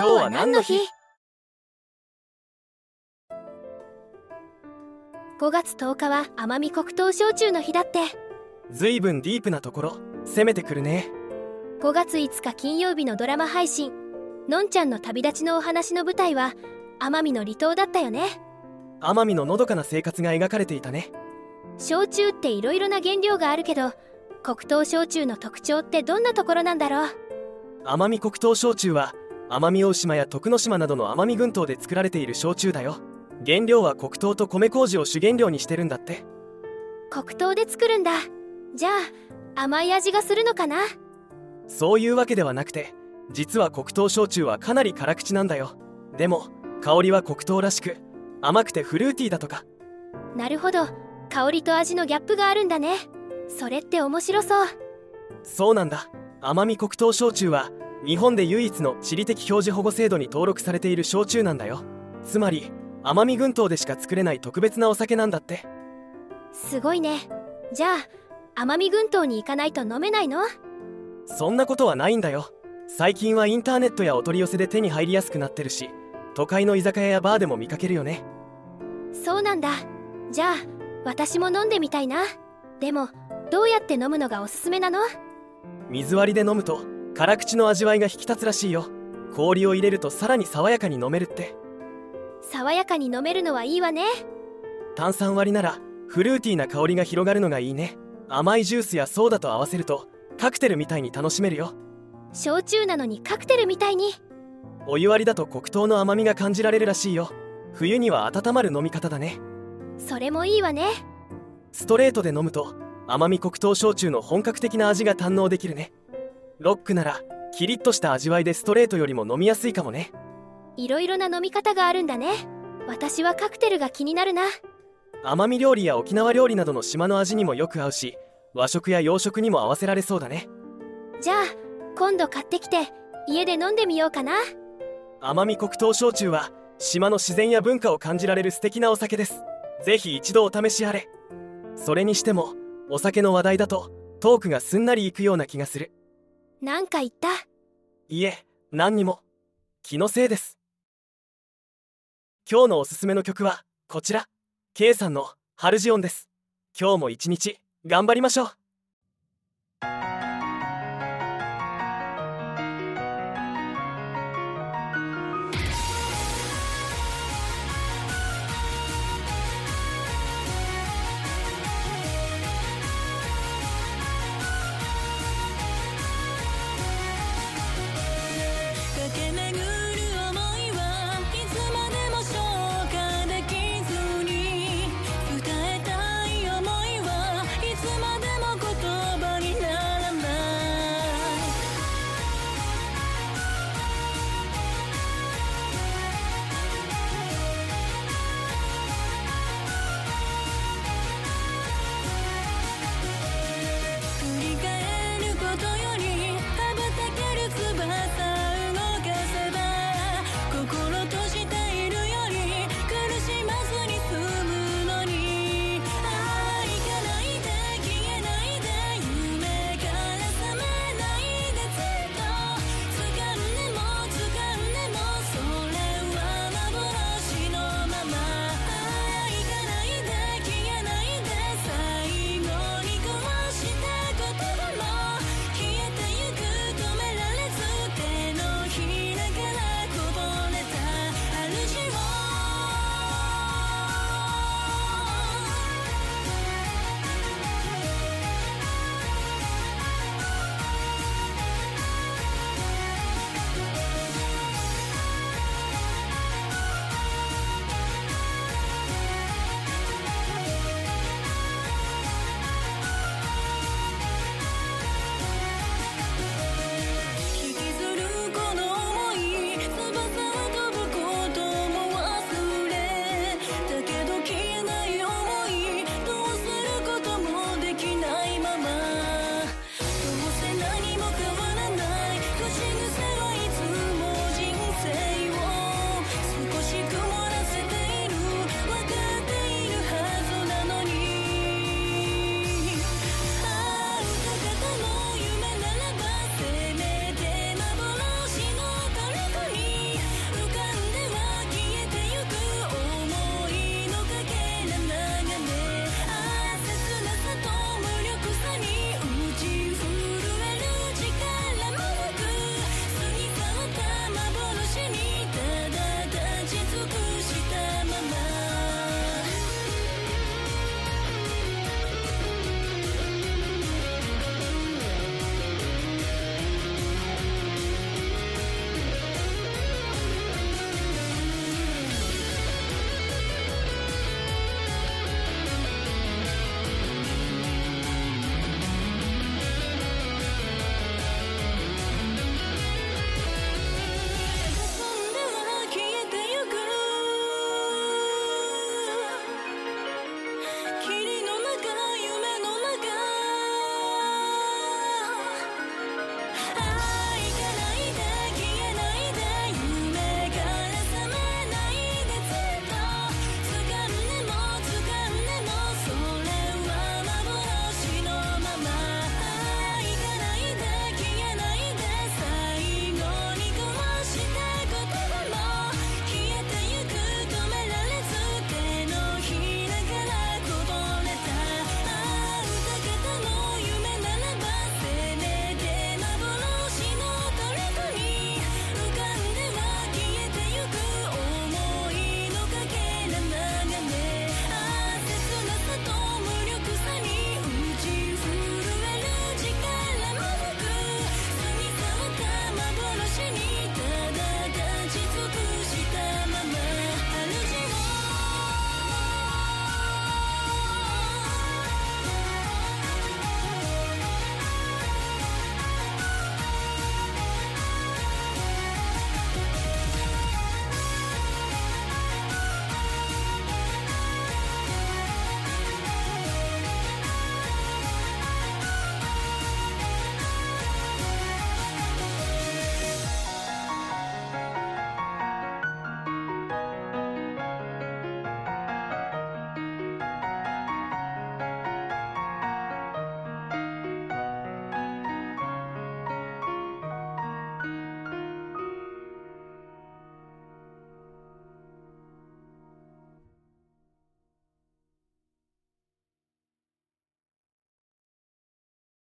今日は何の日 ?5 月10日は奄美黒糖焼酎の日だって。ずいぶんディープなところ。攻めてくるね。5月5日金曜日のドラマ配信。のんちゃんの旅立ちのお話の舞台は奄美の離島だったよね。奄美ののどかな生活が描かれていたね。焼酎っていろいろな原料があるけど黒糖焼酎の特徴ってどんなところなんだろう？奄美黒糖焼酎は奄美大島や徳之島などの奄美群島で作られている焼酎だよ。原料は黒糖と米麹を主原料にしてるんだって。黒糖で作るんだ。じゃあ甘い味がするのかな？そういうわけではなくて実は黒糖焼酎はかなり辛口なんだよ。でも香りは黒糖らしく甘くてフルーティーだとか。なるほど。香りと味のギャップがあるんだね。それって面白そう。そうなんだ。奄美黒糖焼酎は日本で唯一の地理的表示保護制度に登録されている焼酎なんだよ。つまり奄美群島でしか作れない特別なお酒なんだって。すごいね。じゃあ奄美群島に行かないと飲めないの？そんなことはないんだよ。最近はインターネットやお取り寄せで手に入りやすくなってるし都会の居酒屋やバーでも見かけるよね。そうなんだ。じゃあ私も飲んでみたいな。でもどうやって飲むのがおすすめなの？水割りで飲むと辛口の味わいが引き立つらしいよ。氷を入れるとさらに爽やかに飲めるって。爽やかに飲めるのはいいわね。炭酸割りならフルーティーな香りが広がるのがいいね。甘いジュースやソーダと合わせるとカクテルみたいに楽しめるよ。焼酎なのにカクテルみたいに。お湯割りだと黒糖の甘みが感じられるらしいよ。冬には温まる飲み方だね。それもいいわね。ストレートで飲むと甘み黒糖焼酎の本格的な味が堪能できるねロックならキリッとした味わいでストレートよりも飲みやすいかもね。いろいろな飲み方があるんだね。私はカクテルが気になるな。奄美料理や沖縄料理などの島の味にもよく合うし和食や洋食にも合わせられそうだね。じゃあ今度買ってきて家で飲んでみようかな。奄美黒糖焼酎は島の自然や文化を感じられる素敵なお酒です。ぜひ一度お試しあれ。それにしてもお酒の話題だとトークがすんなりいくような気がするなんか言った？いえ何にも。気のせいです。今日のおすすめの曲はこちら。K さんの「ハルジオン」です。今日も一日頑張りましょう。